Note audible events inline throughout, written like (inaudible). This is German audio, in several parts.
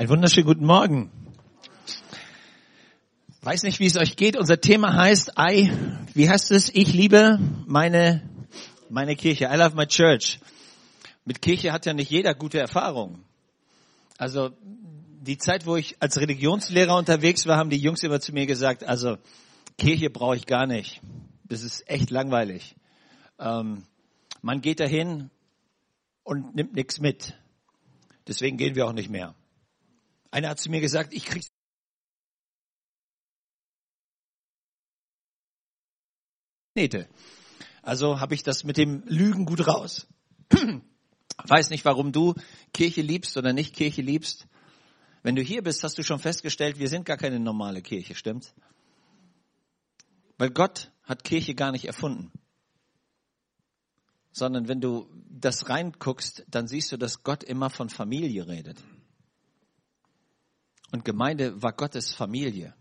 Ein wunderschönen guten Morgen. Weiß nicht, wie es euch geht. Unser Thema heißt I, wie heißt es? Ich liebe meine, meine Kirche. I love my church. Mit Kirche hat ja nicht jeder gute Erfahrungen. Also, die Zeit, wo ich als Religionslehrer unterwegs war, haben die Jungs immer zu mir gesagt, also, Kirche brauche ich gar nicht. Das ist echt langweilig. Ähm, man geht dahin und nimmt nichts mit. Deswegen gehen wir auch nicht mehr. Einer hat zu mir gesagt, ich krieg Nähte. Also habe ich das mit dem Lügen gut raus. (clears throat) Weiß nicht, warum du Kirche liebst oder nicht Kirche liebst. Wenn du hier bist, hast du schon festgestellt, wir sind gar keine normale Kirche, stimmt's? Weil Gott hat Kirche gar nicht erfunden. Sondern wenn du das reinguckst, dann siehst du, dass Gott immer von Familie redet. Und Gemeinde war Gottes Familie,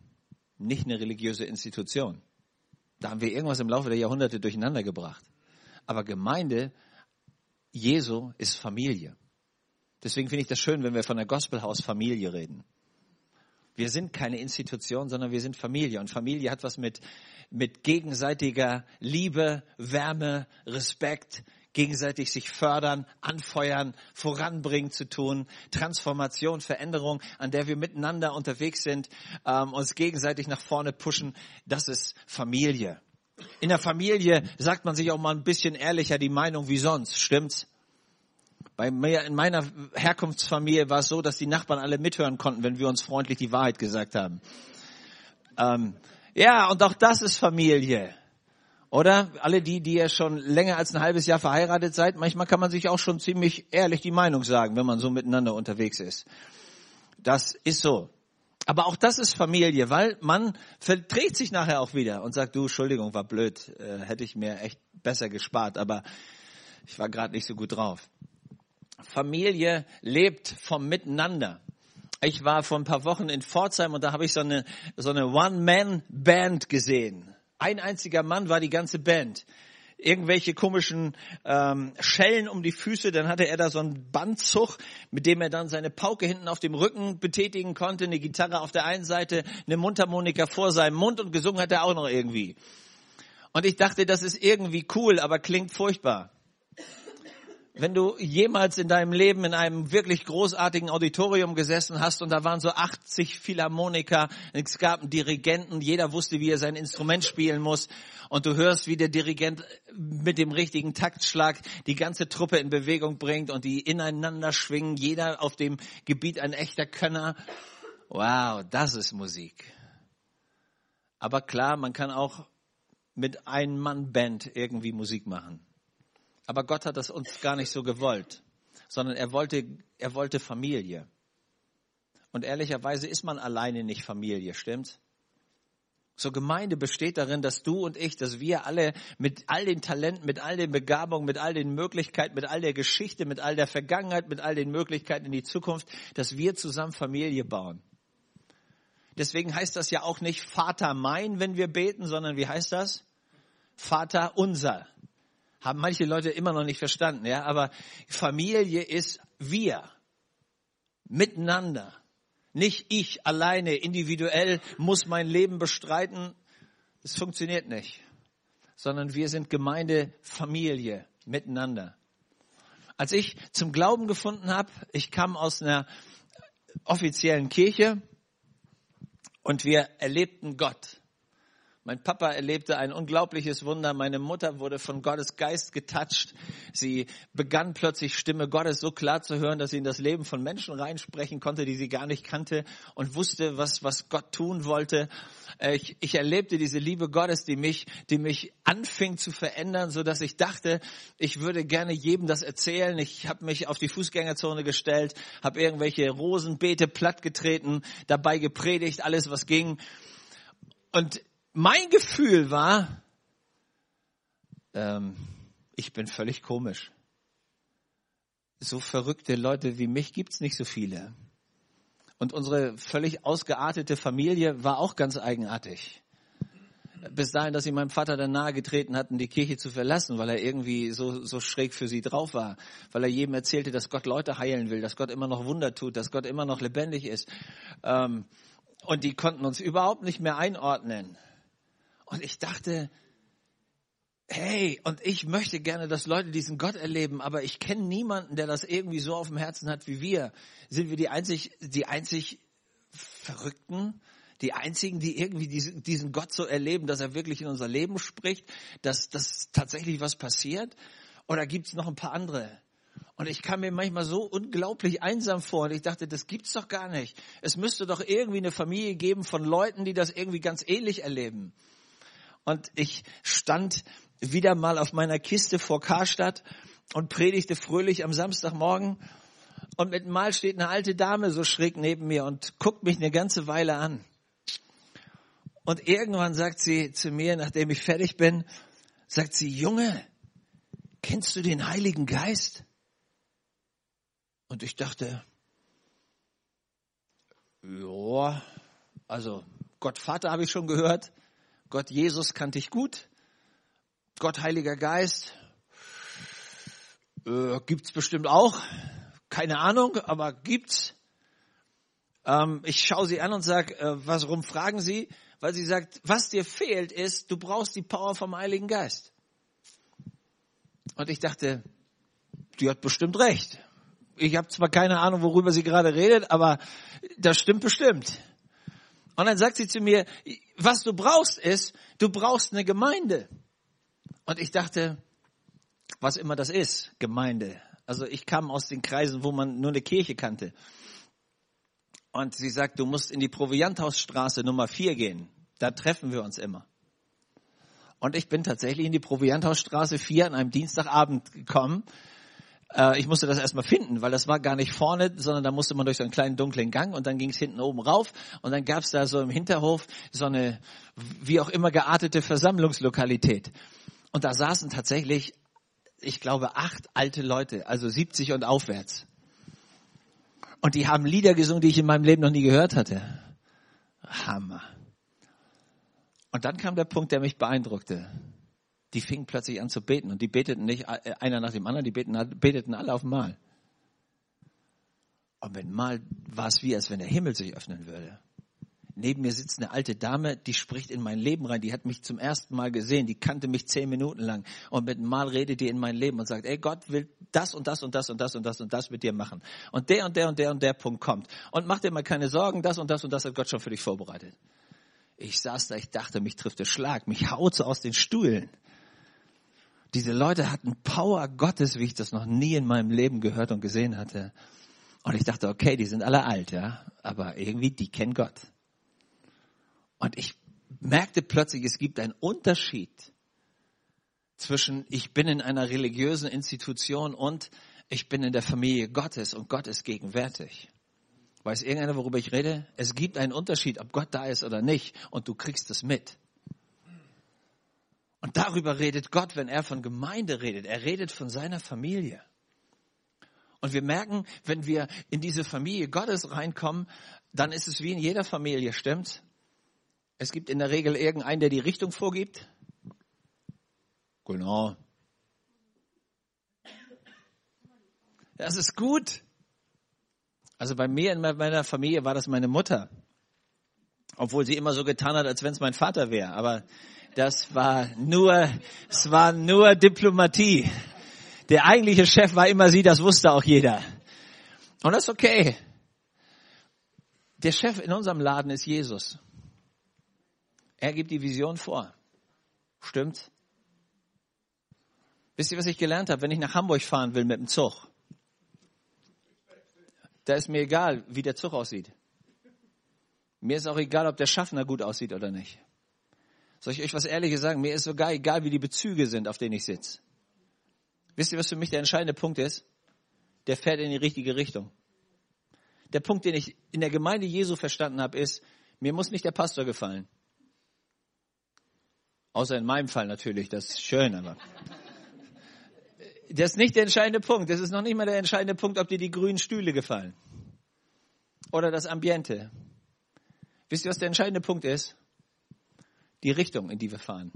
nicht eine religiöse Institution. Da haben wir irgendwas im Laufe der Jahrhunderte durcheinander gebracht. Aber Gemeinde Jesu ist Familie. Deswegen finde ich das schön, wenn wir von der Gospelhaus Familie reden. Wir sind keine Institution, sondern wir sind Familie. Und Familie hat was mit, mit gegenseitiger Liebe, Wärme, Respekt, gegenseitig sich fördern, anfeuern, voranbringen zu tun, Transformation, Veränderung, an der wir miteinander unterwegs sind, ähm, uns gegenseitig nach vorne pushen, das ist Familie. In der Familie sagt man sich auch mal ein bisschen ehrlicher die Meinung wie sonst, stimmt's? Bei mir, in meiner Herkunftsfamilie war es so, dass die Nachbarn alle mithören konnten, wenn wir uns freundlich die Wahrheit gesagt haben. Ähm, ja, und auch das ist Familie. Oder alle die, die ja schon länger als ein halbes Jahr verheiratet seid, manchmal kann man sich auch schon ziemlich ehrlich die Meinung sagen, wenn man so miteinander unterwegs ist. Das ist so. Aber auch das ist Familie, weil man verdreht sich nachher auch wieder und sagt, du, Entschuldigung, war blöd, äh, hätte ich mir echt besser gespart, aber ich war gerade nicht so gut drauf. Familie lebt vom Miteinander. Ich war vor ein paar Wochen in Pforzheim und da habe ich so eine, so eine One-Man-Band gesehen. Ein einziger Mann war die ganze Band. Irgendwelche komischen ähm, Schellen um die Füße, dann hatte er da so einen Bandzug, mit dem er dann seine Pauke hinten auf dem Rücken betätigen konnte, eine Gitarre auf der einen Seite, eine Mundharmonika vor seinem Mund und gesungen hat er auch noch irgendwie. Und ich dachte, das ist irgendwie cool, aber klingt furchtbar wenn du jemals in deinem Leben in einem wirklich großartigen Auditorium gesessen hast und da waren so 80 Philharmoniker, es gab einen Dirigenten, jeder wusste, wie er sein Instrument spielen muss und du hörst, wie der Dirigent mit dem richtigen Taktschlag die ganze Truppe in Bewegung bringt und die ineinander schwingen, jeder auf dem Gebiet ein echter Könner. Wow, das ist Musik. Aber klar, man kann auch mit Ein-Mann-Band irgendwie Musik machen. Aber Gott hat das uns gar nicht so gewollt, sondern er wollte, er wollte Familie. Und ehrlicherweise ist man alleine nicht Familie, stimmt's? So Gemeinde besteht darin, dass du und ich, dass wir alle mit all den Talenten, mit all den Begabungen, mit all den Möglichkeiten, mit all der Geschichte, mit all der Vergangenheit, mit all den Möglichkeiten in die Zukunft, dass wir zusammen Familie bauen. Deswegen heißt das ja auch nicht Vater mein, wenn wir beten, sondern wie heißt das? Vater unser haben manche Leute immer noch nicht verstanden, ja, aber Familie ist wir. Miteinander. Nicht ich alleine, individuell muss mein Leben bestreiten. Das funktioniert nicht. Sondern wir sind Gemeinde, Familie, miteinander. Als ich zum Glauben gefunden habe, ich kam aus einer offiziellen Kirche und wir erlebten Gott. Mein Papa erlebte ein unglaubliches Wunder. Meine Mutter wurde von Gottes Geist getatscht. Sie begann plötzlich Stimme Gottes so klar zu hören, dass sie in das Leben von Menschen reinsprechen konnte, die sie gar nicht kannte und wusste, was, was Gott tun wollte. Äh, ich, ich erlebte diese Liebe Gottes, die mich, die mich anfing zu verändern, so dass ich dachte, ich würde gerne jedem das erzählen. Ich habe mich auf die Fußgängerzone gestellt, habe irgendwelche Rosenbeete plattgetreten, dabei gepredigt, alles was ging. Und mein Gefühl war, ähm, ich bin völlig komisch. So verrückte Leute wie mich gibt's nicht so viele. Und unsere völlig ausgeartete Familie war auch ganz eigenartig. bis dahin, dass sie meinem Vater dann nahe getreten hatten, die Kirche zu verlassen, weil er irgendwie so, so schräg für sie drauf war, weil er jedem erzählte, dass Gott Leute heilen will, dass Gott immer noch Wunder tut, dass Gott immer noch lebendig ist. Ähm, und die konnten uns überhaupt nicht mehr einordnen. Und ich dachte, hey, und ich möchte gerne, dass Leute diesen Gott erleben, aber ich kenne niemanden, der das irgendwie so auf dem Herzen hat wie wir. Sind wir die einzig, die einzig Verrückten? Die einzigen, die irgendwie diesen, Gott so erleben, dass er wirklich in unser Leben spricht, dass, dass tatsächlich was passiert? Oder gibt es noch ein paar andere? Und ich kam mir manchmal so unglaublich einsam vor und ich dachte, das gibt's doch gar nicht. Es müsste doch irgendwie eine Familie geben von Leuten, die das irgendwie ganz ähnlich erleben. Und ich stand wieder mal auf meiner Kiste vor Karstadt und predigte fröhlich am Samstagmorgen. Und mit Mal steht eine alte Dame so schräg neben mir und guckt mich eine ganze Weile an. Und irgendwann sagt sie zu mir, nachdem ich fertig bin, sagt sie, Junge, kennst du den Heiligen Geist? Und ich dachte, ja, also Gott Vater habe ich schon gehört, Gott Jesus kannte ich gut, Gott Heiliger Geist äh, gibt's bestimmt auch, keine Ahnung, aber gibt's. Ähm, ich schaue sie an und sage, äh, warum fragen Sie? Weil sie sagt, was dir fehlt ist, du brauchst die Power vom Heiligen Geist. Und ich dachte, die hat bestimmt recht. Ich habe zwar keine Ahnung, worüber sie gerade redet, aber das stimmt bestimmt. Und dann sagt sie zu mir, was du brauchst ist, du brauchst eine Gemeinde. Und ich dachte, was immer das ist, Gemeinde. Also ich kam aus den Kreisen, wo man nur eine Kirche kannte. Und sie sagt, du musst in die Provianthausstraße Nummer 4 gehen. Da treffen wir uns immer. Und ich bin tatsächlich in die Provianthausstraße 4 an einem Dienstagabend gekommen äh, ich musste das erstmal finden, weil das war gar nicht vorne, sondern da musste man durch so einen kleinen dunklen Gang und dann ging es hinten oben rauf und dann gab es da so im Hinterhof so eine wie auch immer geartete Versammlungslokalität. Und da saßen tatsächlich, ich glaube, acht alte Leute, also 70 und aufwärts. Und die haben Lieder gesungen, die ich in meinem Leben noch nie gehört hatte. Hammer. Und dann kam der Punkt, der mich beeindruckte die fingen plötzlich an zu beten und die beteten nicht äh, einer nach dem anderen, die beteten, beteten alle auf einmal. Und wenn mal war es wie, als wenn der Himmel sich öffnen würde. Neben mir sitzt eine alte Dame, die spricht in mein Leben rein. Die hat mich zum ersten Mal gesehen. Die kannte mich zehn Minuten lang. Und mit Mal redet die in mein Leben und sagt, ey, Gott will das und das und das und das und das und das mit dir machen. Und der und der und der und der Punkt kommt. Und mach dir mal keine Sorgen, das und das und das hat Gott schon für dich vorbereitet. Ich saß da, ich dachte, mich trifft der Schlag. Mich haut so aus den Stühlen. Diese Leute hatten Power Gottes, wie ich das noch nie in meinem Leben gehört und gesehen hatte. Und ich dachte, okay, die sind alle alt, ja, aber irgendwie, die kennen Gott. Und ich merkte plötzlich, es gibt einen Unterschied zwischen ich bin in einer religiösen Institution und ich bin in der Familie Gottes und Gott ist gegenwärtig. Weiß irgendeiner, worüber ich rede? Es gibt einen Unterschied, ob Gott da ist oder nicht und du kriegst es mit. Und darüber redet Gott, wenn er von Gemeinde redet. Er redet von seiner Familie. Und wir merken, wenn wir in diese Familie Gottes reinkommen, dann ist es wie in jeder Familie, stimmt's? Es gibt in der Regel irgendeinen, der die Richtung vorgibt. Genau. Das ist gut. Also bei mir in meiner Familie war das meine Mutter. Obwohl sie immer so getan hat, als wenn es mein Vater wäre. Aber das war nur, es war nur Diplomatie. Der eigentliche Chef war immer sie, das wusste auch jeder. Und das ist okay. Der Chef in unserem Laden ist Jesus. Er gibt die Vision vor. Stimmt? Wisst ihr, was ich gelernt habe? Wenn ich nach Hamburg fahren will mit dem Zug, da ist mir egal, wie der Zug aussieht. Mir ist auch egal, ob der Schaffner gut aussieht oder nicht. Soll ich euch was Ehrliches sagen? Mir ist sogar egal, wie die Bezüge sind, auf denen ich sitze. Wisst ihr, was für mich der entscheidende Punkt ist? Der fährt in die richtige Richtung. Der Punkt, den ich in der Gemeinde Jesu verstanden habe, ist, mir muss nicht der Pastor gefallen. Außer in meinem Fall natürlich, das ist schön, aber. Das ist nicht der entscheidende Punkt. Das ist noch nicht mal der entscheidende Punkt, ob dir die grünen Stühle gefallen. Oder das Ambiente. Wisst ihr, was der entscheidende Punkt ist? Die Richtung, in die wir fahren.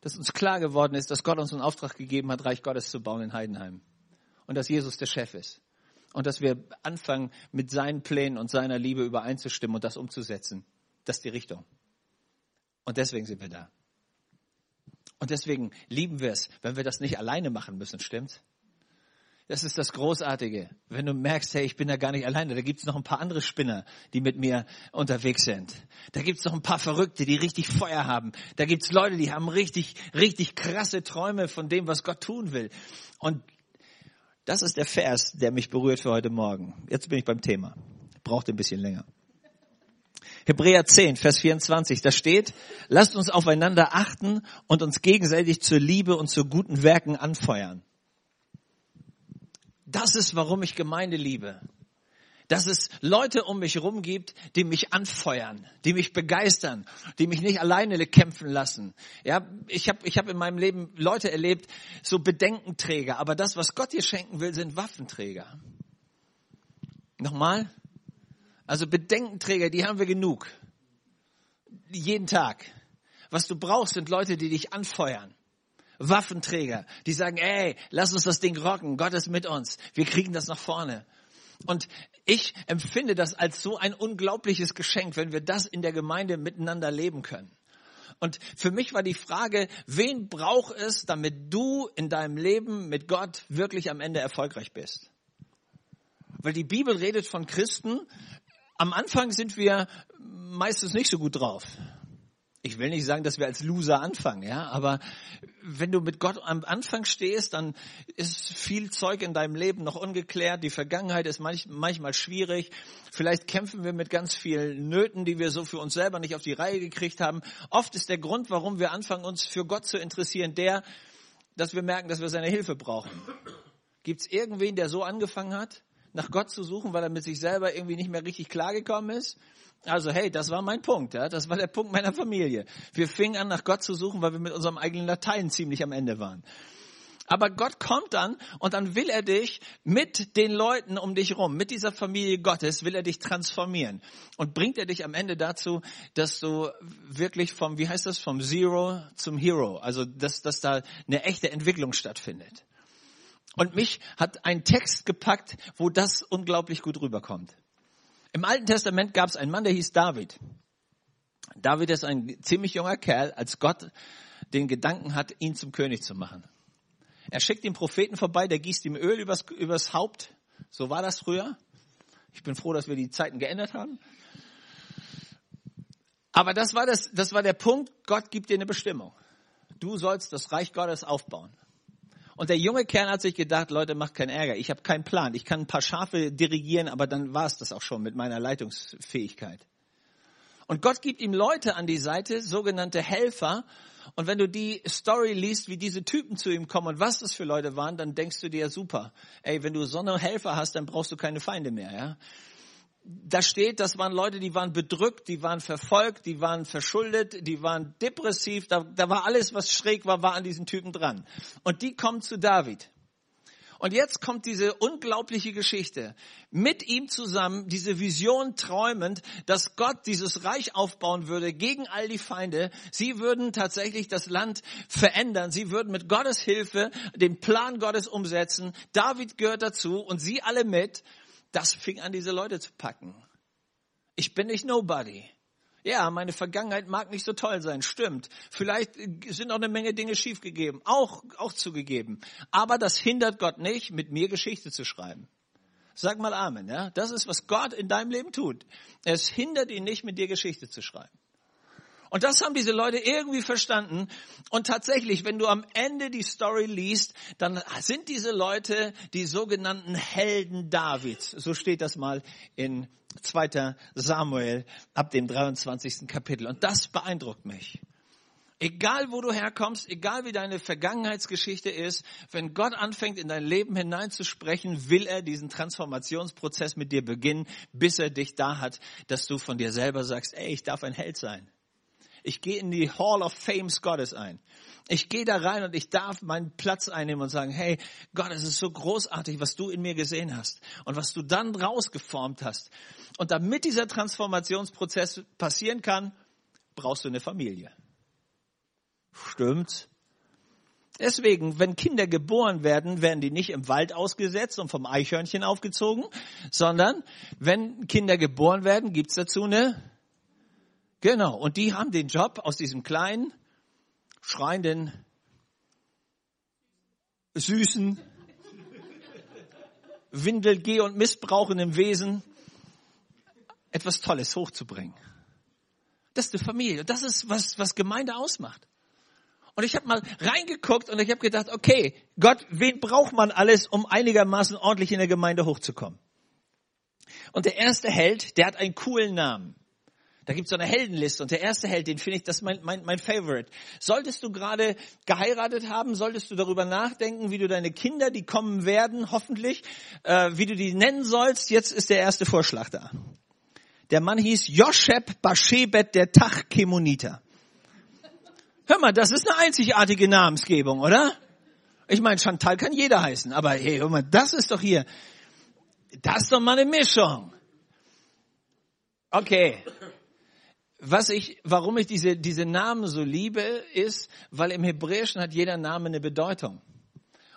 Dass uns klar geworden ist, dass Gott uns einen Auftrag gegeben hat, Reich Gottes zu bauen in Heidenheim. Und dass Jesus der Chef ist. Und dass wir anfangen, mit seinen Plänen und seiner Liebe übereinzustimmen und das umzusetzen. Das ist die Richtung. Und deswegen sind wir da. Und deswegen lieben wir es, wenn wir das nicht alleine machen müssen, stimmt's? Das ist das Großartige. Wenn du merkst, hey, ich bin da gar nicht alleine, da gibt's noch ein paar andere Spinner, die mit mir unterwegs sind. Da gibt's noch ein paar Verrückte, die richtig Feuer haben. Da gibt's Leute, die haben richtig, richtig krasse Träume von dem, was Gott tun will. Und das ist der Vers, der mich berührt für heute Morgen. Jetzt bin ich beim Thema. Braucht ein bisschen länger. Hebräer 10, Vers 24, da steht, lasst uns aufeinander achten und uns gegenseitig zur Liebe und zu guten Werken anfeuern. Das ist, warum ich Gemeinde liebe. Dass es Leute um mich herum gibt, die mich anfeuern, die mich begeistern, die mich nicht alleine kämpfen lassen. Ja, ich habe ich hab in meinem Leben Leute erlebt, so Bedenkenträger, aber das, was Gott dir schenken will, sind Waffenträger. Nochmal? Also Bedenkenträger, die haben wir genug. Jeden Tag. Was du brauchst, sind Leute, die dich anfeuern. Waffenträger, die sagen, ey, lass uns das Ding rocken, Gott ist mit uns, wir kriegen das nach vorne. Und ich empfinde das als so ein unglaubliches Geschenk, wenn wir das in der Gemeinde miteinander leben können. Und für mich war die Frage, wen braucht es, damit du in deinem Leben mit Gott wirklich am Ende erfolgreich bist? Weil die Bibel redet von Christen. Am Anfang sind wir meistens nicht so gut drauf ich will nicht sagen, dass wir als Loser anfangen, ja, aber wenn du mit Gott am Anfang stehst, dann ist viel Zeug in deinem Leben noch ungeklärt. Die Vergangenheit ist manch, manchmal schwierig. Vielleicht kämpfen wir mit ganz vielen Nöten, die wir so für uns selber nicht auf die Reihe gekriegt haben. Oft ist der Grund, warum wir anfangen, uns für Gott zu interessieren, der, dass wir merken, dass wir seine Hilfe brauchen. Gibt es irgendwen, der so angefangen hat, nach Gott zu suchen, weil er mit sich selber irgendwie nicht mehr richtig klargekommen ist? Also hey, das war mein Punkt, ja, das war der Punkt meiner Familie. Wir fingen an, nach Gott zu suchen, weil wir mit unserem eigenen Latein ziemlich am Ende waren. Aber Gott kommt dann und dann will er dich mit den Leuten um dich rum, mit dieser Familie Gottes, will er dich transformieren und bringt er dich am Ende dazu, dass du wirklich vom, wie heißt das, vom Zero zum Hero, also dass, dass da eine echte Entwicklung stattfindet. Und mich hat ein Text gepackt, wo das unglaublich gut rüberkommt. Im Alten Testament gab es einen Mann, der hieß David. David ist ein ziemlich junger Kerl, als Gott den Gedanken hat, ihn zum König zu machen. Er schickt den Propheten vorbei, der gießt ihm Öl übers, übers Haupt. So war das früher. Ich bin froh, dass wir die Zeiten geändert haben. Aber das war, das, das war der Punkt, Gott gibt dir eine Bestimmung. Du sollst das Reich Gottes aufbauen. Und der junge Kerl hat sich gedacht, Leute, macht keinen Ärger. Ich habe keinen Plan. Ich kann ein paar Schafe dirigieren, aber dann war es das auch schon mit meiner Leitungsfähigkeit. Und Gott gibt ihm Leute an die Seite, sogenannte Helfer. Und wenn du die Story liest, wie diese Typen zu ihm kommen und was das für Leute waren, dann denkst du dir, super. Ey, wenn du so eine Helfer hast, dann brauchst du keine Feinde mehr, ja da steht, das waren Leute, die waren bedrückt, die waren verfolgt, die waren verschuldet, die waren depressiv, da, da war alles, was schräg war, war an diesen Typen dran. Und die kommen zu David. Und jetzt kommt diese unglaubliche Geschichte. Mit ihm zusammen, diese Vision träumend, dass Gott dieses Reich aufbauen würde gegen all die Feinde. Sie würden tatsächlich das Land verändern. Sie würden mit Gottes Hilfe den Plan Gottes umsetzen. David gehört dazu und sie alle mit das fing an, diese Leute zu packen. Ich bin nicht Nobody. Ja, meine Vergangenheit mag nicht so toll sein, stimmt. Vielleicht sind auch eine Menge Dinge schiefgegeben, auch, auch zugegeben. Aber das hindert Gott nicht, mit mir Geschichte zu schreiben. Sag mal Amen, ja. Das ist, was Gott in deinem Leben tut. Es hindert ihn nicht, mit dir Geschichte zu schreiben. Und das haben diese Leute irgendwie verstanden. Und tatsächlich, wenn du am Ende die Story liest, dann sind diese Leute die sogenannten Helden Davids. So steht das mal in 2. Samuel ab dem 23. Kapitel. Und das beeindruckt mich. Egal wo du herkommst, egal wie deine Vergangenheitsgeschichte ist, wenn Gott anfängt in dein Leben hineinzusprechen, will er diesen Transformationsprozess mit dir beginnen, bis er dich da hat, dass du von dir selber sagst, ey, ich darf ein Held sein. Ich gehe in die Hall of Fames Gottes ein. Ich gehe da rein und ich darf meinen Platz einnehmen und sagen, hey, Gott, es ist so großartig, was du in mir gesehen hast und was du dann rausgeformt hast. Und damit dieser Transformationsprozess passieren kann, brauchst du eine Familie. Stimmt. Deswegen, wenn Kinder geboren werden, werden die nicht im Wald ausgesetzt und vom Eichhörnchen aufgezogen, sondern wenn Kinder geboren werden, gibt's dazu eine, genau, und die haben den Job aus diesem kleinen, schreienden, süßen, Windelgeh- und missbrauchenden Wesen etwas Tolles hochzubringen. Das ist die Familie. Das ist, was, was Gemeinde ausmacht. Und ich habe mal reingeguckt und ich habe gedacht, okay, Gott, wen braucht man alles, um einigermaßen ordentlich in der Gemeinde hochzukommen? Und der erste Held, der hat einen coolen Namen. Da gibt's so eine Heldenliste und der erste Held, den finde ich, das ist mein, mein, mein Favorite. Solltest du gerade geheiratet haben, solltest du darüber nachdenken, wie du deine Kinder, die kommen werden, hoffentlich, äh, wie du die nennen sollst. Jetzt ist der erste Vorschlag da. Der Mann hieß Josheb Bashebet der Tachkemoniter. Hör mal, das ist eine einzigartige Namensgebung, oder? Ich meine, Chantal kann jeder heißen, aber hey, hör mal, das ist doch hier, das ist doch mal eine Mischung. Okay. Was ich, warum ich diese, diese Namen so liebe, ist, weil im Hebräischen hat jeder Name eine Bedeutung.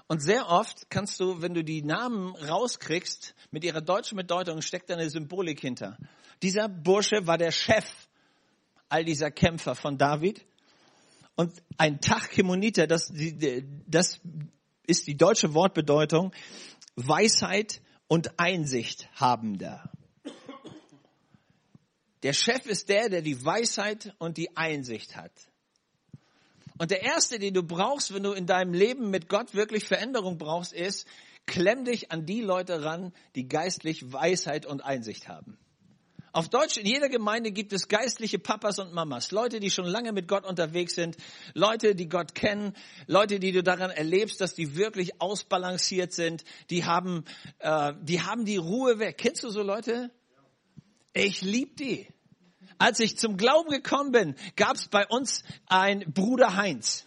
Und sehr oft kannst du, wenn du die Namen rauskriegst, mit ihrer deutschen Bedeutung steckt da eine Symbolik hinter. Dieser Bursche war der Chef all dieser Kämpfer von David. Und ein Tachkemoniter, das, das ist die deutsche Wortbedeutung, Weisheit und Einsicht habender. Der Chef ist der, der die Weisheit und die Einsicht hat. Und der erste, den du brauchst, wenn du in deinem Leben mit Gott wirklich Veränderung brauchst, ist, klemm dich an die Leute ran, die geistlich Weisheit und Einsicht haben. Auf Deutsch, in jeder Gemeinde gibt es geistliche Papas und Mamas, Leute, die schon lange mit Gott unterwegs sind, Leute, die Gott kennen, Leute, die du daran erlebst, dass die wirklich ausbalanciert sind, die haben, äh, die haben die Ruhe weg. Kennst du so Leute? Ich lieb die. Als ich zum Glauben gekommen bin, gab es bei uns ein Bruder Heinz.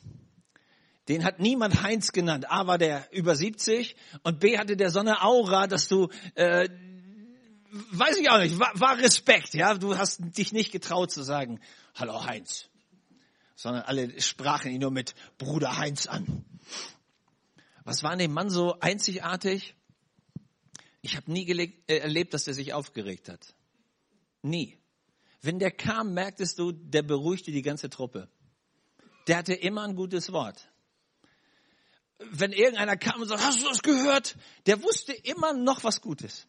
Den hat niemand Heinz genannt. A war der über 70 und B hatte der so eine Aura, dass du, äh, weiß ich auch nicht, war, war Respekt. Ja, du hast dich nicht getraut zu sagen, Hallo Heinz, sondern alle sprachen ihn nur mit Bruder Heinz an. Was war an dem Mann so einzigartig? Ich habe nie äh, erlebt, dass er sich aufgeregt hat. Nie. Wenn der kam, merktest du, der beruhigte die ganze Truppe. Der hatte immer ein gutes Wort. Wenn irgendeiner kam und sagt, hast du das gehört? Der wusste immer noch was Gutes.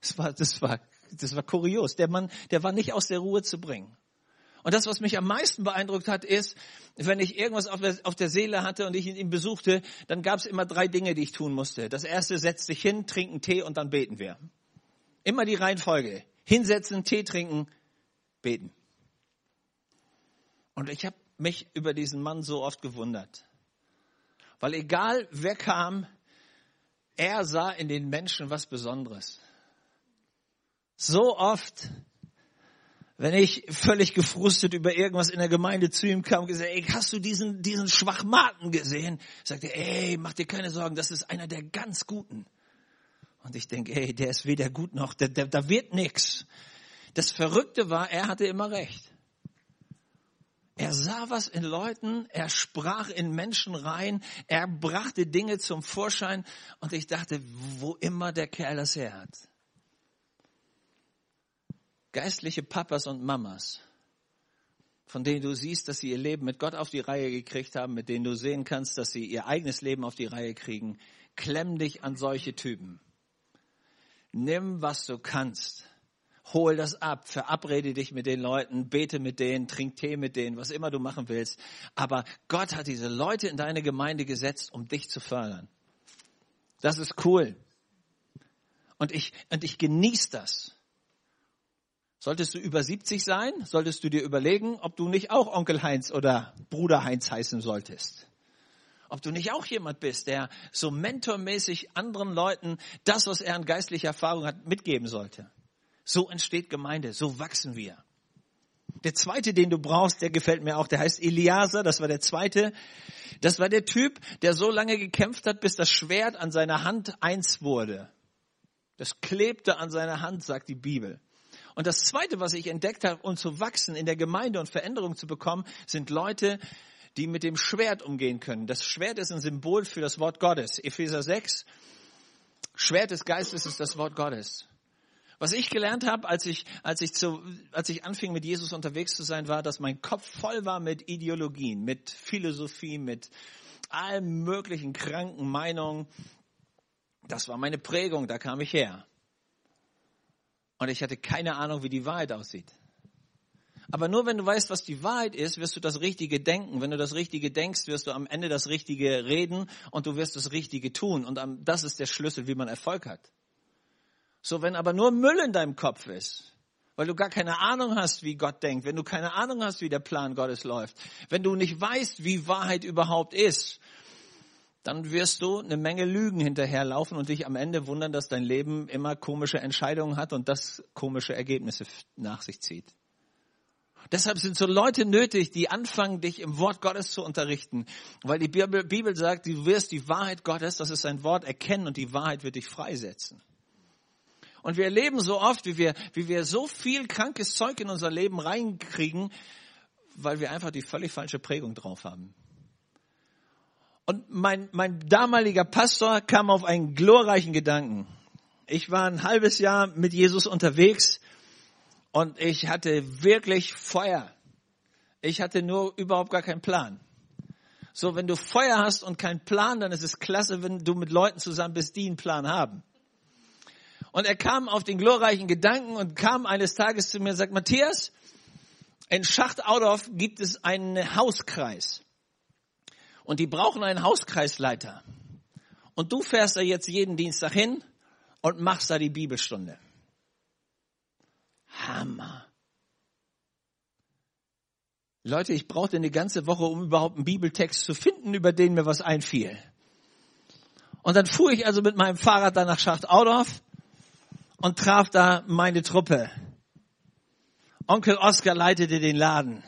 Das war, das war, das war kurios. Der Mann, der war nicht aus der Ruhe zu bringen. Und das, was mich am meisten beeindruckt hat, ist, wenn ich irgendwas auf der, auf der Seele hatte und ich ihn besuchte, dann gab es immer drei Dinge, die ich tun musste. Das erste, setz dich hin, trinken Tee und dann beten wir. Immer die Reihenfolge hinsetzen, Tee trinken, beten. Und ich habe mich über diesen Mann so oft gewundert. Weil egal wer kam, er sah in den Menschen was Besonderes. So oft, wenn ich völlig gefrustet über irgendwas in der Gemeinde zu ihm kam und gesagt, ey, hast du diesen, diesen Schwachmaten gesehen? Sagte ey, mach dir keine Sorgen, das ist einer der ganz Guten. Und ich denke, ey, der ist weder gut noch, da, da, wird nix. Das Verrückte war, er hatte immer recht. Er sah was in Leuten, er sprach in Menschen rein, er brachte Dinge zum Vorschein und ich dachte, wo immer der Kerl das her hat. Geistliche Papas und Mamas, von denen du siehst, dass sie ihr Leben mit Gott auf die Reihe gekriegt haben, mit denen du sehen kannst, dass sie ihr eigenes Leben auf die Reihe kriegen, klemm dich an solche Typen. Nimm, was du kannst. Hol das ab, verabrede dich mit den Leuten, bete mit denen, trink Tee mit denen, was immer du machen willst. Aber Gott hat diese Leute in deine Gemeinde gesetzt, um dich zu fördern. Das ist cool. Und ich, und ich genieße das. Solltest du über 70 sein, solltest du dir überlegen, ob du nicht auch Onkel Heinz oder Bruder Heinz heißen solltest. Ob du nicht auch jemand bist, der so mentormäßig anderen Leuten das, was er an geistlicher Erfahrung hat, mitgeben sollte. So entsteht Gemeinde, so wachsen wir. Der zweite, den du brauchst, der gefällt mir auch, der heißt Eliasa, das war der zweite. Das war der Typ, der so lange gekämpft hat, bis das Schwert an seiner Hand eins wurde. Das klebte an seiner Hand, sagt die Bibel. Und das Zweite, was ich entdeckt habe, um zu wachsen in der Gemeinde und Veränderung zu bekommen, sind Leute, die mit dem Schwert umgehen können. Das Schwert ist ein Symbol für das Wort Gottes. Epheser 6, Schwert des Geistes ist das Wort Gottes. Was ich gelernt habe, als ich, als ich zu, als ich anfing mit Jesus unterwegs zu sein, war, dass mein Kopf voll war mit Ideologien, mit Philosophie, mit allen möglichen kranken Meinungen. Das war meine Prägung, da kam ich her. Und ich hatte keine Ahnung, wie die Wahrheit aussieht. Aber nur wenn du weißt, was die Wahrheit ist, wirst du das Richtige denken. Wenn du das Richtige denkst, wirst du am Ende das Richtige reden und du wirst das Richtige tun. Und das ist der Schlüssel, wie man Erfolg hat. So, wenn aber nur Müll in deinem Kopf ist, weil du gar keine Ahnung hast, wie Gott denkt, wenn du keine Ahnung hast, wie der Plan Gottes läuft, wenn du nicht weißt, wie Wahrheit überhaupt ist, dann wirst du eine Menge Lügen hinterherlaufen und dich am Ende wundern, dass dein Leben immer komische Entscheidungen hat und das komische Ergebnisse nach sich zieht. Deshalb sind so Leute nötig, die anfangen, dich im Wort Gottes zu unterrichten. Weil die Bibel sagt, du wirst die Wahrheit Gottes, das ist sein Wort, erkennen und die Wahrheit wird dich freisetzen. Und wir erleben so oft, wie wir, wie wir so viel krankes Zeug in unser Leben reinkriegen, weil wir einfach die völlig falsche Prägung drauf haben. Und mein, mein damaliger Pastor kam auf einen glorreichen Gedanken. Ich war ein halbes Jahr mit Jesus unterwegs und ich hatte wirklich Feuer. Ich hatte nur überhaupt gar keinen Plan. So, wenn du Feuer hast und keinen Plan, dann ist es klasse, wenn du mit Leuten zusammen bist, die einen Plan haben. Und er kam auf den glorreichen Gedanken und kam eines Tages zu mir und sagt, Matthias, in Schacht Audorf gibt es einen Hauskreis. Und die brauchen einen Hauskreisleiter. Und du fährst da jetzt jeden Dienstag hin und machst da die Bibelstunde. Hammer. Leute, ich brauchte eine ganze Woche, um überhaupt einen Bibeltext zu finden, über den mir was einfiel. Und dann fuhr ich also mit meinem Fahrrad da nach Schacht Audorf und traf da meine Truppe. Onkel Oskar leitete den Laden.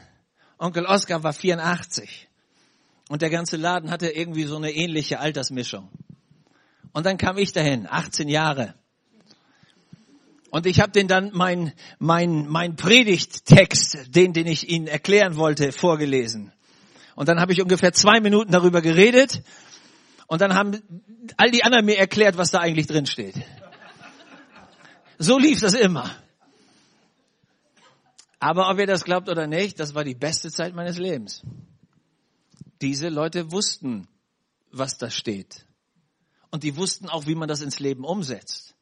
Onkel Oskar war 84. Und der ganze Laden hatte irgendwie so eine ähnliche Altersmischung. Und dann kam ich dahin, 18 Jahre. Und ich habe den dann mein, mein, mein Predigttext, den, den ich Ihnen erklären wollte, vorgelesen. Und dann habe ich ungefähr zwei Minuten darüber geredet. Und dann haben all die anderen mir erklärt, was da eigentlich drin steht. So lief das immer. Aber ob ihr das glaubt oder nicht, das war die beste Zeit meines Lebens. Diese Leute wussten, was da steht. Und die wussten auch, wie man das ins Leben umsetzt.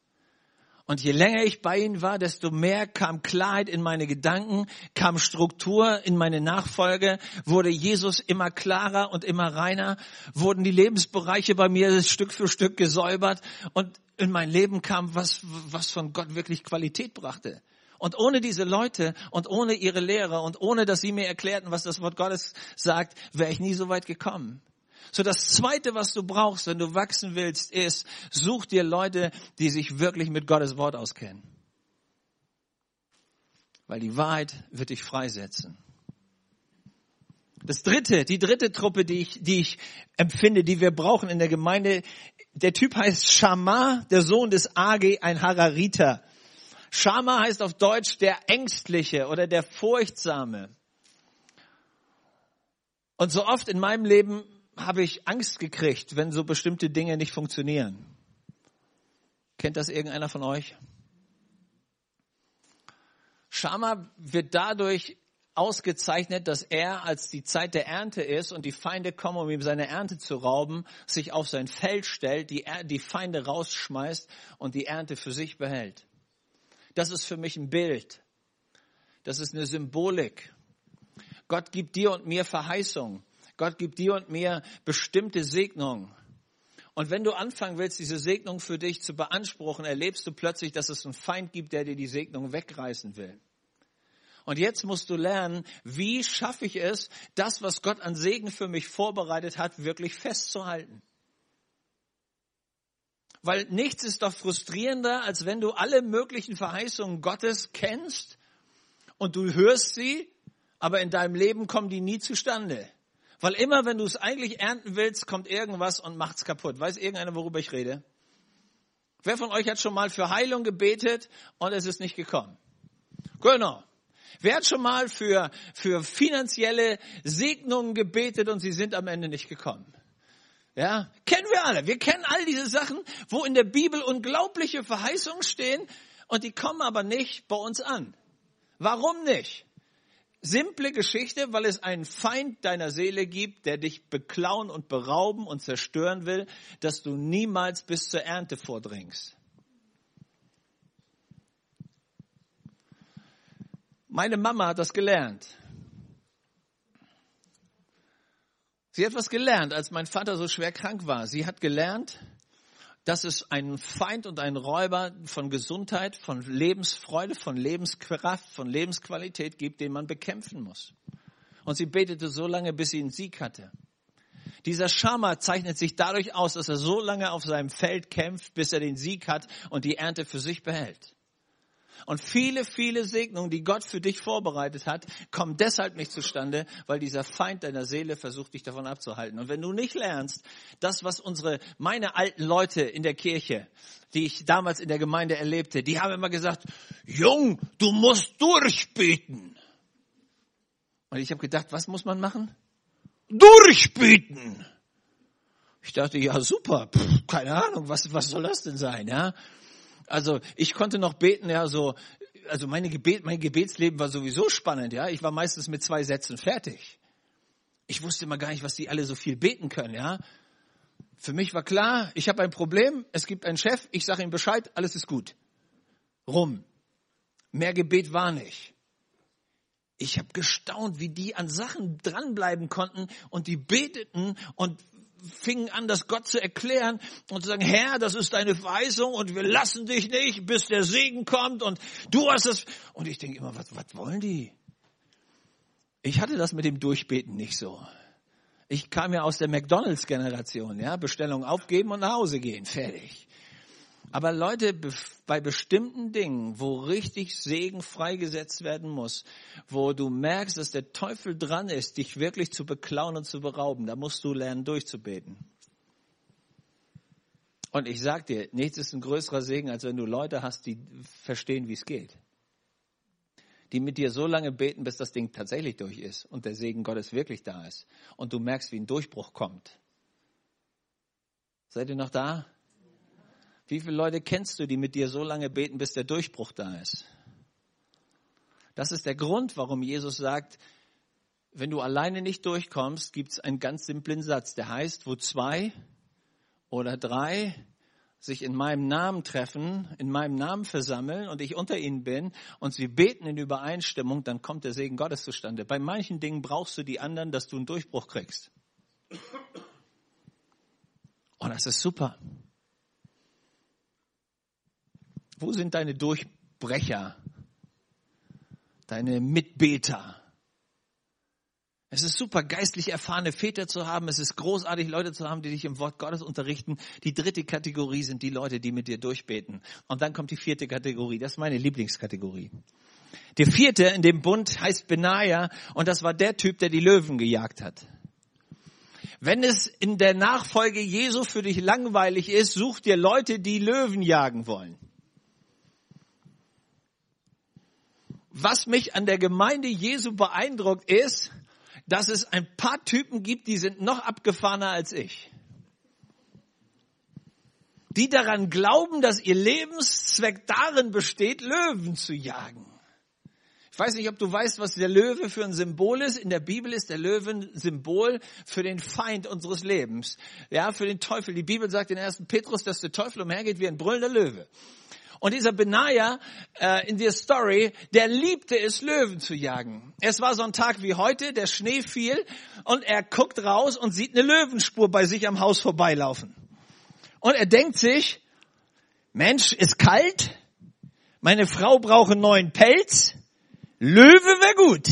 Und je länger ich bei ihnen war, desto mehr kam Klarheit in meine Gedanken, kam Struktur in meine Nachfolge, wurde Jesus immer klarer und immer reiner, wurden die Lebensbereiche bei mir Stück für Stück gesäubert und in mein Leben kam, was, was von Gott wirklich Qualität brachte. Und ohne diese Leute und ohne ihre Lehre und ohne, dass sie mir erklärten, was das Wort Gottes sagt, wäre ich nie so weit gekommen. So das zweite, was du brauchst, wenn du wachsen willst, ist, such dir Leute, die sich wirklich mit Gottes Wort auskennen. Weil die Wahrheit wird dich freisetzen. Das dritte, die dritte Truppe, die ich, die ich empfinde, die wir brauchen in der Gemeinde, der Typ heißt Shama, der Sohn des Age, ein Harariter. Shama heißt auf Deutsch der Ängstliche oder der Furchtsame. Und so oft in meinem Leben habe ich Angst gekriegt, wenn so bestimmte Dinge nicht funktionieren. Kennt das irgendeiner von euch? Shama wird dadurch ausgezeichnet, dass er, als die Zeit der Ernte ist und die Feinde kommen, um ihm seine Ernte zu rauben, sich auf sein Feld stellt, die, die Feinde rausschmeißt und die Ernte für sich behält. Das ist für mich ein Bild. Das ist eine Symbolik. Gott gibt dir und mir Verheißung. Gott gibt dir und mir bestimmte Segnungen. Und wenn du anfangen willst, diese Segnung für dich zu beanspruchen, erlebst du plötzlich, dass es einen Feind gibt, der dir die Segnung wegreißen will. Und jetzt musst du lernen, wie schaffe ich es, das, was Gott an Segen für mich vorbereitet hat, wirklich festzuhalten. Weil nichts ist doch frustrierender, als wenn du alle möglichen Verheißungen Gottes kennst und du hörst sie, aber in deinem Leben kommen die nie zustande. Weil immer, wenn du es eigentlich ernten willst, kommt irgendwas und macht's kaputt. Weiß irgendeiner, worüber ich rede? Wer von euch hat schon mal für Heilung gebetet und es ist nicht gekommen? Genau. Wer hat schon mal für, für finanzielle Segnungen gebetet und sie sind am Ende nicht gekommen? Ja, kennen wir alle. Wir kennen all diese Sachen, wo in der Bibel unglaubliche Verheißungen stehen und die kommen aber nicht bei uns an. Warum nicht? Simple Geschichte, weil es einen Feind deiner Seele gibt, der dich beklauen und berauben und zerstören will, dass du niemals bis zur Ernte vordringst. Meine Mama hat das gelernt. Sie hat was gelernt, als mein Vater so schwer krank war. Sie hat gelernt, dass es einen Feind und einen Räuber von Gesundheit, von Lebensfreude, von Lebenskraft, von Lebensqualität gibt, den man bekämpfen muss. Und sie betete so lange, bis sie einen Sieg hatte. Dieser Schama zeichnet sich dadurch aus, dass er so lange auf seinem Feld kämpft, bis er den Sieg hat und die Ernte für sich behält. Und viele, viele Segnungen, die Gott für dich vorbereitet hat, kommen deshalb nicht zustande, weil dieser Feind deiner Seele versucht, dich davon abzuhalten. Und wenn du nicht lernst, das, was unsere, meine alten Leute in der Kirche, die ich damals in der Gemeinde erlebte, die haben immer gesagt, Jung, du musst durchbeten. Und ich habe gedacht, was muss man machen? Durchbeten. Ich dachte, ja super, Pff, keine Ahnung, was, was soll das denn sein, ja? Also ich konnte noch beten, ja, so, also meine Gebet, mein Gebetsleben war sowieso spannend, ja. Ich war meistens mit zwei Sätzen fertig. Ich wusste immer gar nicht, was die alle so viel beten können, ja. Für mich war klar, ich habe ein Problem, es gibt einen Chef, ich sage ihm Bescheid, alles ist gut. Rum. Mehr Gebet war nicht. Ich habe gestaunt, wie die an Sachen dranbleiben konnten und die beteten und fingen an, das Gott zu erklären und zu sagen, Herr, das ist deine Verheißung und wir lassen dich nicht, bis der Segen kommt und du hast es. Und ich denke immer, was, was wollen die? Ich hatte das mit dem Durchbeten nicht so. Ich kam ja aus der McDonalds-Generation, ja, Bestellung aufgeben und nach Hause gehen, fertig. Aber Leute, bei bestimmten Dingen, wo richtig Segen freigesetzt werden muss, wo du merkst, dass der Teufel dran ist, dich wirklich zu beklauen und zu berauben, da musst du lernen, durchzubeten. Und ich sag dir, nichts ist ein größerer Segen, als wenn du Leute hast, die verstehen, wie es geht. Die mit dir so lange beten, bis das Ding tatsächlich durch ist und der Segen Gottes wirklich da ist. Und du merkst, wie ein Durchbruch kommt. Seid ihr noch da? Wie viele Leute kennst du, die mit dir so lange beten, bis der Durchbruch da ist? Das ist der Grund, warum Jesus sagt, wenn du alleine nicht durchkommst, gibt es einen ganz simplen Satz, der heißt, wo zwei oder drei sich in meinem Namen treffen, in meinem Namen versammeln und ich unter ihnen bin und sie beten in Übereinstimmung, dann kommt der Segen Gottes zustande. Bei manchen Dingen brauchst du die anderen, dass du einen Durchbruch kriegst. Und das ist super. Wo sind deine Durchbrecher? Deine Mitbeter? Es ist super, geistlich erfahrene Väter zu haben. Es ist großartig, Leute zu haben, die dich im Wort Gottes unterrichten. Die dritte Kategorie sind die Leute, die mit dir durchbeten. Und dann kommt die vierte Kategorie. Das ist meine Lieblingskategorie. Der vierte in dem Bund heißt Benaja und das war der Typ, der die Löwen gejagt hat. Wenn es in der Nachfolge Jesu für dich langweilig ist, such dir Leute, die Löwen jagen wollen. Was mich an der Gemeinde Jesu beeindruckt ist, dass es ein paar Typen gibt, die sind noch abgefahrener als ich. Die daran glauben, dass ihr Lebenszweck darin besteht, Löwen zu jagen. Ich weiß nicht, ob du weißt, was der Löwe für ein Symbol ist. In der Bibel ist der Löwe ein Symbol für den Feind unseres Lebens. Ja, für den Teufel. Die Bibel sagt in 1. Petrus, dass der Teufel umhergeht wie ein brüllender Löwe. Und dieser Benaja äh, in der Story, der liebte es, Löwen zu jagen. Es war so ein Tag wie heute, der Schnee fiel und er guckt raus und sieht eine Löwenspur bei sich am Haus vorbeilaufen. Und er denkt sich, Mensch, ist kalt, meine Frau braucht einen neuen Pelz, Löwe wäre gut.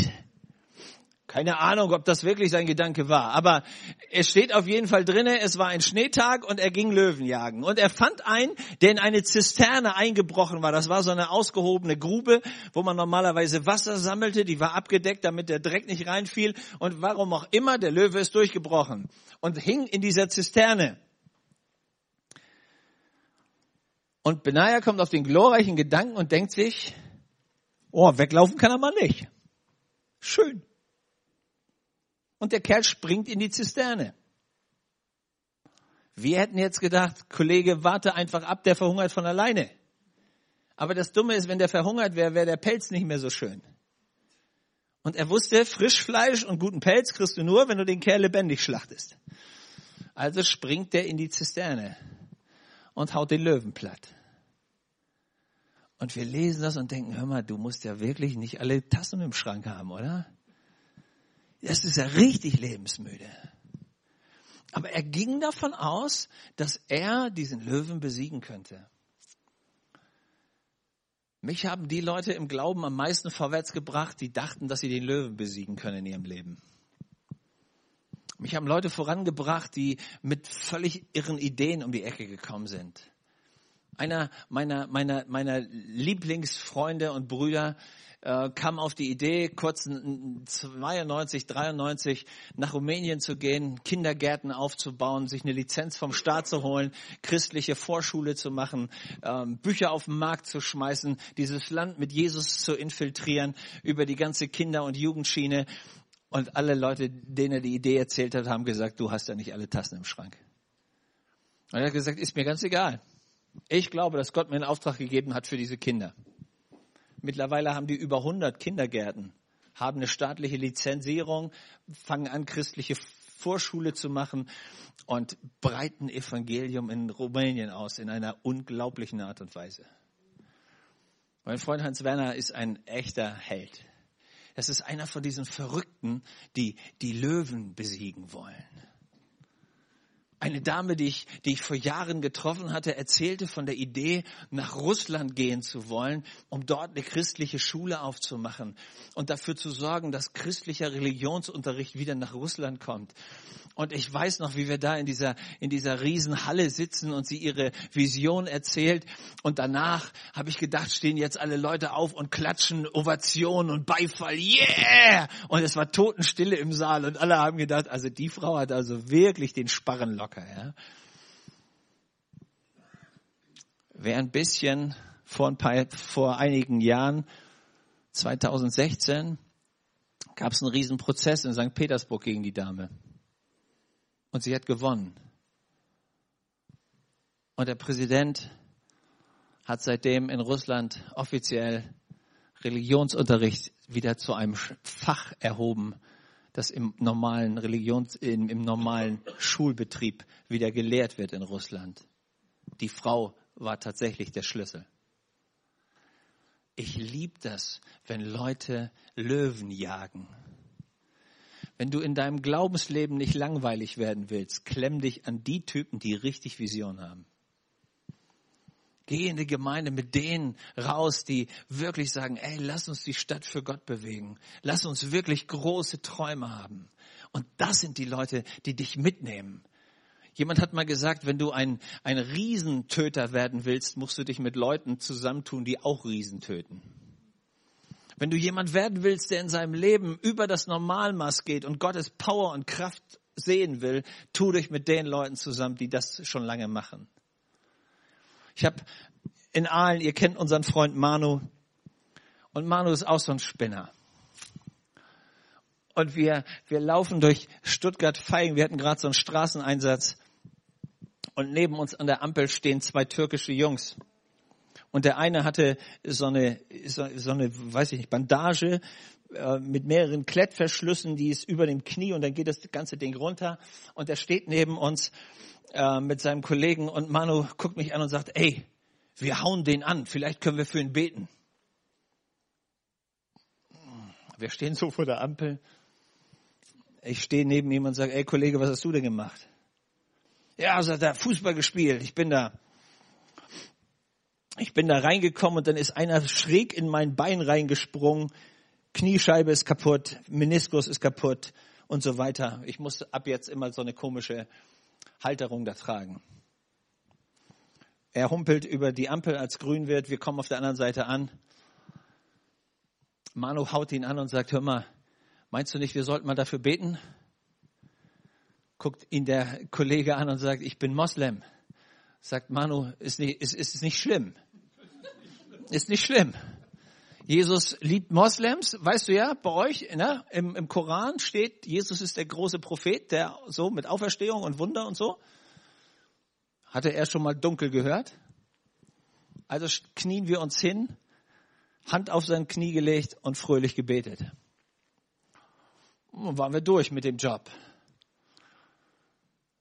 Keine Ahnung, ob das wirklich sein Gedanke war, aber es steht auf jeden Fall drinne, es war ein Schneetag und er ging Löwen jagen. Und er fand einen, der in eine Zisterne eingebrochen war. Das war so eine ausgehobene Grube, wo man normalerweise Wasser sammelte, die war abgedeckt, damit der Dreck nicht reinfiel. Und warum auch immer, der Löwe ist durchgebrochen und hing in dieser Zisterne. Und Benaja kommt auf den glorreichen Gedanken und denkt sich, Oh, weglaufen kann er mal nicht. Schön. Und der Kerl springt in die Zisterne. Wir hätten jetzt gedacht, Kollege, warte einfach ab, der verhungert von alleine. Aber das Dumme ist, wenn der verhungert wäre, wäre der Pelz nicht mehr so schön. Und er wusste, Frischfleisch und guten Pelz kriegst du nur, wenn du den Kerl lebendig schlachtest. Also springt der in die Zisterne und haut den Löwen platt. Und wir lesen das und denken, hör mal, du musst ja wirklich nicht alle Tassen im Schrank haben, oder? Das ist ja richtig lebensmüde. Aber er ging davon aus, dass er diesen Löwen besiegen könnte. Mich haben die Leute im Glauben am meisten vorwärts gebracht, die dachten, dass sie den Löwen besiegen können in ihrem Leben. Mich haben Leute vorangebracht, die mit völlig irren Ideen um die Ecke gekommen sind. Einer meiner, meiner, meiner Lieblingsfreunde und Brüder äh, kam auf die Idee, kurz 92, 93 nach Rumänien zu gehen, Kindergärten aufzubauen, sich eine Lizenz vom Staat zu holen, christliche Vorschule zu machen, ähm, Bücher auf den Markt zu schmeißen, dieses Land mit Jesus zu infiltrieren über die ganze Kinder- und Jugendschiene. Und alle Leute, denen er die Idee erzählt hat, haben gesagt, du hast ja nicht alle Tassen im Schrank. Und er hat gesagt, ist mir ganz egal. Ich glaube, dass Gott mir einen Auftrag gegeben hat für diese Kinder. Mittlerweile haben die über 100 Kindergärten, haben eine staatliche Lizenzierung, fangen an, christliche Vorschule zu machen und breiten Evangelium in Rumänien aus in einer unglaublichen Art und Weise. Mein Freund Hans Werner ist ein echter Held. Das ist einer von diesen Verrückten, die die Löwen besiegen wollen. Eine Dame, die ich, die ich vor Jahren getroffen hatte, erzählte von der Idee, nach Russland gehen zu wollen, um dort eine christliche Schule aufzumachen und dafür zu sorgen, dass christlicher Religionsunterricht wieder nach Russland kommt. Und ich weiß noch, wie wir da in dieser, in dieser Riesenhalle sitzen und sie ihre Vision erzählt. Und danach habe ich gedacht, stehen jetzt alle Leute auf und klatschen Ovation und Beifall. Yeah! Und es war Totenstille im Saal und alle haben gedacht, also die Frau hat also wirklich den Sparren locker, ja. Wer ein bisschen vor ein paar, vor einigen Jahren, 2016, gab es einen Riesenprozess in St. Petersburg gegen die Dame. Und sie hat gewonnen. Und der Präsident hat seitdem in Russland offiziell Religionsunterricht wieder zu einem Fach erhoben, das im normalen Religions, im, im normalen Schulbetrieb wieder gelehrt wird in Russland. Die Frau war tatsächlich der Schlüssel. Ich liebe das, wenn Leute Löwen jagen. Wenn du in deinem Glaubensleben nicht langweilig werden willst, klemm dich an die Typen, die richtig Vision haben. Geh in die Gemeinde mit denen raus, die wirklich sagen, ey, lass uns die Stadt für Gott bewegen. Lass uns wirklich große Träume haben. Und das sind die Leute, die dich mitnehmen. Jemand hat mal gesagt, wenn du ein, ein Riesentöter werden willst, musst du dich mit Leuten zusammentun, die auch Riesen töten. Wenn du jemand werden willst, der in seinem Leben über das Normalmaß geht und Gottes Power und Kraft sehen will, tu dich mit den Leuten zusammen, die das schon lange machen. Ich habe in Aalen, ihr kennt unseren Freund Manu, und Manu ist auch so ein Spinner. Und wir, wir laufen durch Stuttgart-Feigen. Wir hatten gerade so einen Straßeneinsatz. Und neben uns an der Ampel stehen zwei türkische Jungs. Und der eine hatte so eine, so, so eine, weiß ich nicht, Bandage äh, mit mehreren Klettverschlüssen, die ist über dem Knie und dann geht das ganze Ding runter. Und er steht neben uns äh, mit seinem Kollegen und Manu guckt mich an und sagt, ey, wir hauen den an, vielleicht können wir für ihn beten. Wir stehen so vor der Ampel. Ich stehe neben ihm und sage, ey Kollege, was hast du denn gemacht? Ja, sagt er, Fußball gespielt, ich bin da ich bin da reingekommen und dann ist einer schräg in mein Bein reingesprungen. Kniescheibe ist kaputt, Meniskus ist kaputt und so weiter. Ich muss ab jetzt immer so eine komische Halterung da tragen. Er humpelt über die Ampel, als grün wird. Wir kommen auf der anderen Seite an. Manu haut ihn an und sagt, hör mal, meinst du nicht, wir sollten mal dafür beten? Guckt ihn der Kollege an und sagt, ich bin Moslem. Sagt Manu, ist nicht, ist, ist nicht schlimm. Ist nicht schlimm. Jesus liebt Moslems, weißt du ja, bei euch ne, im, im Koran steht, Jesus ist der große Prophet, der so mit Auferstehung und Wunder und so. Hatte er schon mal dunkel gehört? Also knien wir uns hin, Hand auf sein Knie gelegt und fröhlich gebetet. Und waren wir durch mit dem Job.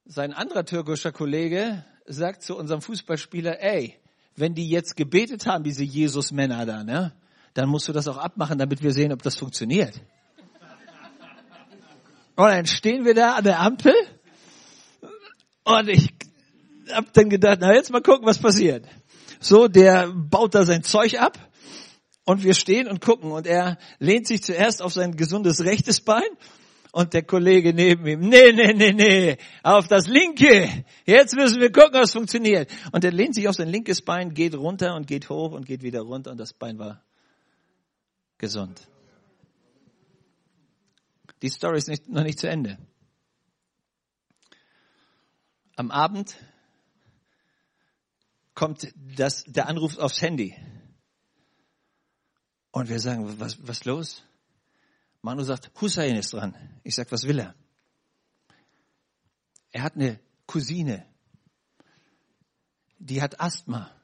Sein anderer türkischer Kollege sagt zu unserem Fußballspieler, ey, wenn die jetzt gebetet haben, diese Jesus-Männer da, ne, dann musst du das auch abmachen, damit wir sehen, ob das funktioniert. Und dann stehen wir da an der Ampel und ich hab dann gedacht, na jetzt mal gucken, was passiert. So, der baut da sein Zeug ab und wir stehen und gucken und er lehnt sich zuerst auf sein gesundes rechtes Bein und der Kollege neben ihm, nee, nee, nee, nee, auf das linke. Jetzt müssen wir gucken, was funktioniert. Und er lehnt sich auf sein linkes Bein, geht runter und geht hoch und geht wieder runter und das Bein war gesund. Die Story ist nicht, noch nicht zu Ende. Am Abend kommt das, der Anruf aufs Handy. Und wir sagen, was, was los? Manu sagt, Hussein ist dran. Ich sag, was will er? Er hat eine Cousine, die hat Asthma.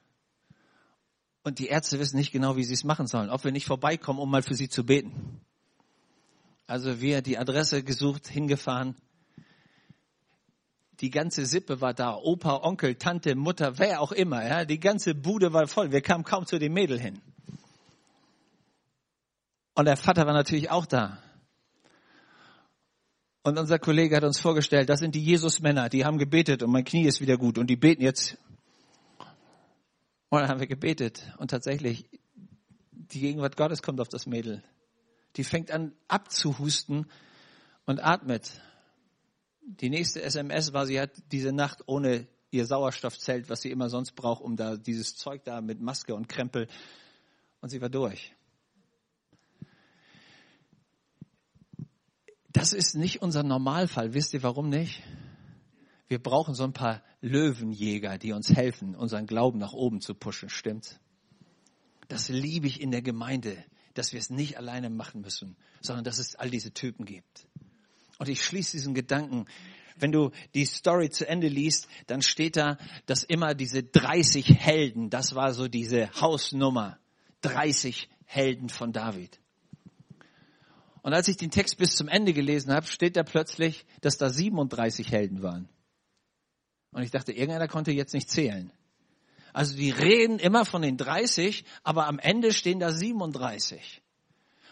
Und die Ärzte wissen nicht genau, wie sie es machen sollen. Ob wir nicht vorbeikommen, um mal für sie zu beten. Also wir die Adresse gesucht, hingefahren. Die ganze Sippe war da. Opa, Onkel, Tante, Mutter, wer auch immer. Ja, die ganze Bude war voll. Wir kamen kaum zu dem Mädel hin. Und der Vater war natürlich auch da. Und unser Kollege hat uns vorgestellt, das sind die Jesus-Männer, die haben gebetet und mein Knie ist wieder gut und die beten jetzt. Und dann haben wir gebetet und tatsächlich, die Gegenwart Gottes kommt auf das Mädel. Die fängt an abzuhusten und atmet. Die nächste SMS war, sie hat diese Nacht ohne ihr Sauerstoffzelt, was sie immer sonst braucht, um da dieses Zeug da mit Maske und Krempel. Und sie war durch. Das ist nicht unser Normalfall. Wisst ihr warum nicht? Wir brauchen so ein paar Löwenjäger, die uns helfen, unseren Glauben nach oben zu pushen. Stimmt's? Das liebe ich in der Gemeinde, dass wir es nicht alleine machen müssen, sondern dass es all diese Typen gibt. Und ich schließe diesen Gedanken. Wenn du die Story zu Ende liest, dann steht da, dass immer diese 30 Helden, das war so diese Hausnummer, 30 Helden von David. Und als ich den Text bis zum Ende gelesen habe, steht da plötzlich, dass da 37 Helden waren. Und ich dachte, irgendeiner konnte jetzt nicht zählen. Also die reden immer von den 30, aber am Ende stehen da 37.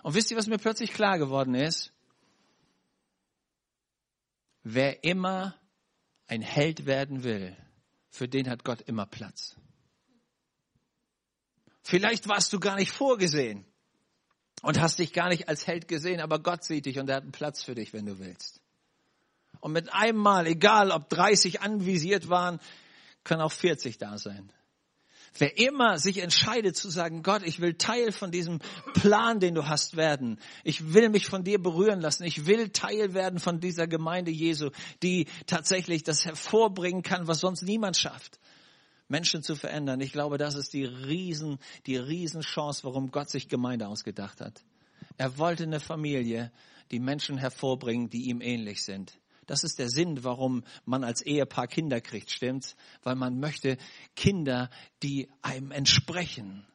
Und wisst ihr, was mir plötzlich klar geworden ist? Wer immer ein Held werden will, für den hat Gott immer Platz. Vielleicht warst du gar nicht vorgesehen und hast dich gar nicht als Held gesehen, aber Gott sieht dich und er hat einen Platz für dich, wenn du willst. Und mit einem Mal, egal ob 30 anvisiert waren, können auch 40 da sein. Wer immer sich entscheidet zu sagen, Gott, ich will Teil von diesem Plan, den du hast werden. Ich will mich von dir berühren lassen. Ich will Teil werden von dieser Gemeinde Jesu, die tatsächlich das hervorbringen kann, was sonst niemand schafft. Menschen zu verändern. Ich glaube, das ist die Riesen, die Riesenchance, warum Gott sich Gemeinde ausgedacht hat. Er wollte eine Familie, die Menschen hervorbringen, die ihm ähnlich sind. Das ist der Sinn, warum man als Ehepaar Kinder kriegt, stimmt's? Weil man möchte Kinder, die einem entsprechen.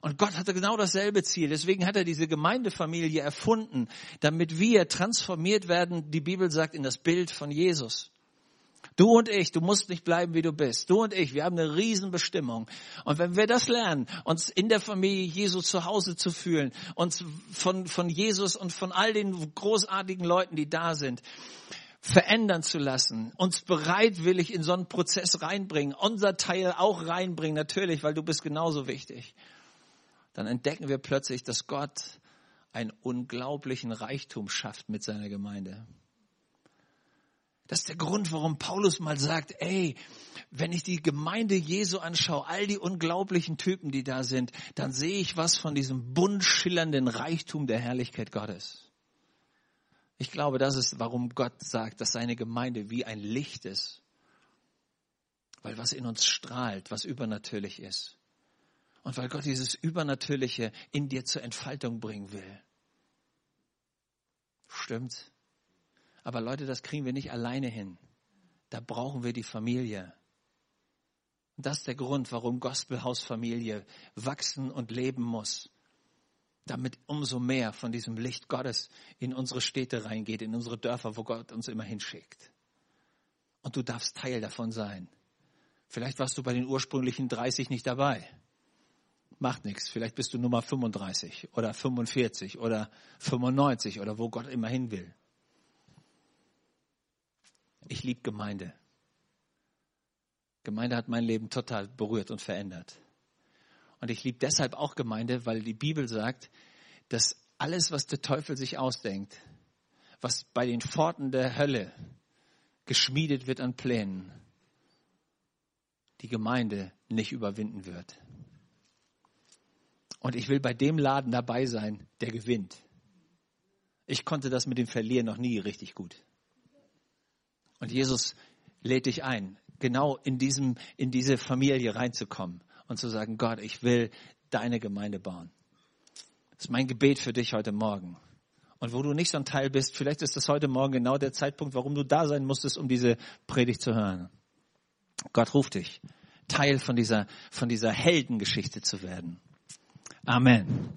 Und Gott hatte genau dasselbe Ziel. Deswegen hat er diese Gemeindefamilie erfunden, damit wir transformiert werden, die Bibel sagt, in das Bild von Jesus. Du und ich, du musst nicht bleiben, wie du bist. Du und ich, wir haben eine Riesenbestimmung. Und wenn wir das lernen, uns in der Familie Jesu zu Hause zu fühlen, uns von, von Jesus und von all den großartigen Leuten, die da sind, verändern zu lassen, uns bereitwillig in so einen Prozess reinbringen, unser Teil auch reinbringen, natürlich, weil du bist genauso wichtig, dann entdecken wir plötzlich, dass Gott einen unglaublichen Reichtum schafft mit seiner Gemeinde. Das ist der Grund, warum Paulus mal sagt, ey, wenn ich die Gemeinde Jesu anschaue, all die unglaublichen Typen, die da sind, dann sehe ich was von diesem bunt schillernden Reichtum der Herrlichkeit Gottes. Ich glaube, das ist, warum Gott sagt, dass seine Gemeinde wie ein Licht ist. Weil was in uns strahlt, was übernatürlich ist. Und weil Gott dieses Übernatürliche in dir zur Entfaltung bringen will. Stimmt's? Aber Leute, das kriegen wir nicht alleine hin. Da brauchen wir die Familie. Und das ist der Grund, warum Gospelhausfamilie wachsen und leben muss. Damit umso mehr von diesem Licht Gottes in unsere Städte reingeht, in unsere Dörfer, wo Gott uns immer hinschickt. Und du darfst Teil davon sein. Vielleicht warst du bei den ursprünglichen 30 nicht dabei. Macht nichts. Vielleicht bist du Nummer 35 oder 45 oder 95 oder wo Gott immer hin will. Ich liebe Gemeinde. Gemeinde hat mein Leben total berührt und verändert. Und ich liebe deshalb auch Gemeinde, weil die Bibel sagt, dass alles, was der Teufel sich ausdenkt, was bei den Pforten der Hölle geschmiedet wird an Plänen, die Gemeinde nicht überwinden wird. Und ich will bei dem Laden dabei sein, der gewinnt. Ich konnte das mit dem Verlieren noch nie richtig gut. Und Jesus lädt dich ein, genau in diesem, in diese Familie reinzukommen und zu sagen, Gott, ich will deine Gemeinde bauen. Das ist mein Gebet für dich heute Morgen. Und wo du nicht so ein Teil bist, vielleicht ist das heute Morgen genau der Zeitpunkt, warum du da sein musstest, um diese Predigt zu hören. Gott ruft dich, Teil von dieser, von dieser Heldengeschichte zu werden. Amen.